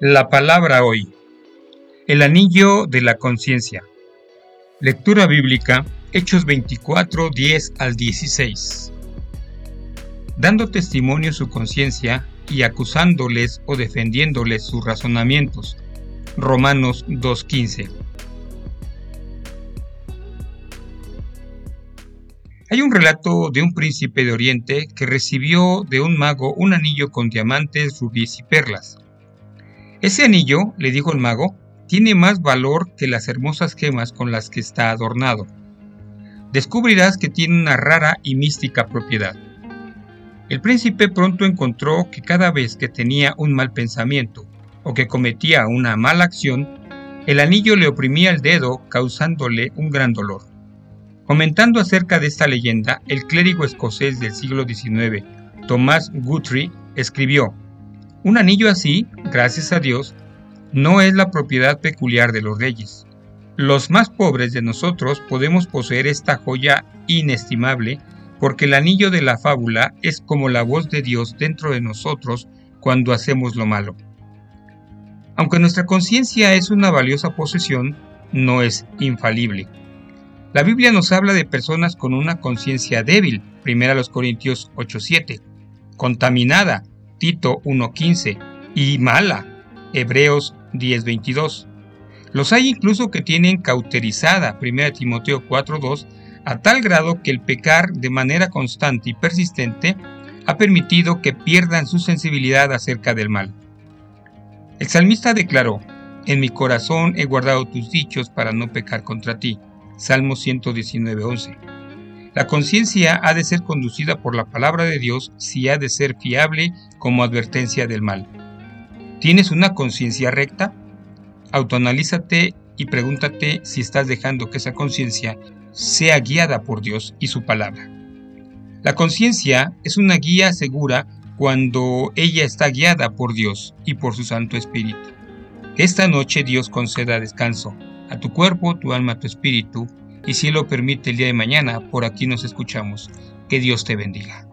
La palabra hoy. El anillo de la conciencia. Lectura bíblica, Hechos 24, 10 al 16. Dando testimonio su conciencia y acusándoles o defendiéndoles sus razonamientos. Romanos 2.15. Hay un relato de un príncipe de Oriente que recibió de un mago un anillo con diamantes, rubíes y perlas. Ese anillo, le dijo el mago, tiene más valor que las hermosas gemas con las que está adornado. Descubrirás que tiene una rara y mística propiedad. El príncipe pronto encontró que cada vez que tenía un mal pensamiento o que cometía una mala acción, el anillo le oprimía el dedo causándole un gran dolor. Comentando acerca de esta leyenda, el clérigo escocés del siglo XIX, Thomas Guthrie, escribió, Un anillo así, gracias a Dios, no es la propiedad peculiar de los reyes. Los más pobres de nosotros podemos poseer esta joya inestimable porque el anillo de la fábula es como la voz de Dios dentro de nosotros cuando hacemos lo malo. Aunque nuestra conciencia es una valiosa posesión, no es infalible. La Biblia nos habla de personas con una conciencia débil, 1 Corintios 8:7, contaminada, Tito 1:15, y mala, Hebreos 10:22. Los hay incluso que tienen cauterizada, 1 Timoteo 4:2, a tal grado que el pecar de manera constante y persistente ha permitido que pierdan su sensibilidad acerca del mal. El salmista declaró, En mi corazón he guardado tus dichos para no pecar contra ti. Salmo 119.11. La conciencia ha de ser conducida por la palabra de Dios si ha de ser fiable como advertencia del mal. ¿Tienes una conciencia recta? Autoanalízate y pregúntate si estás dejando que esa conciencia sea guiada por Dios y su palabra. La conciencia es una guía segura cuando ella está guiada por Dios y por su Santo Espíritu. esta noche Dios conceda descanso a tu cuerpo, tu alma, tu espíritu, y si lo permite el día de mañana, por aquí nos escuchamos. Que Dios te bendiga.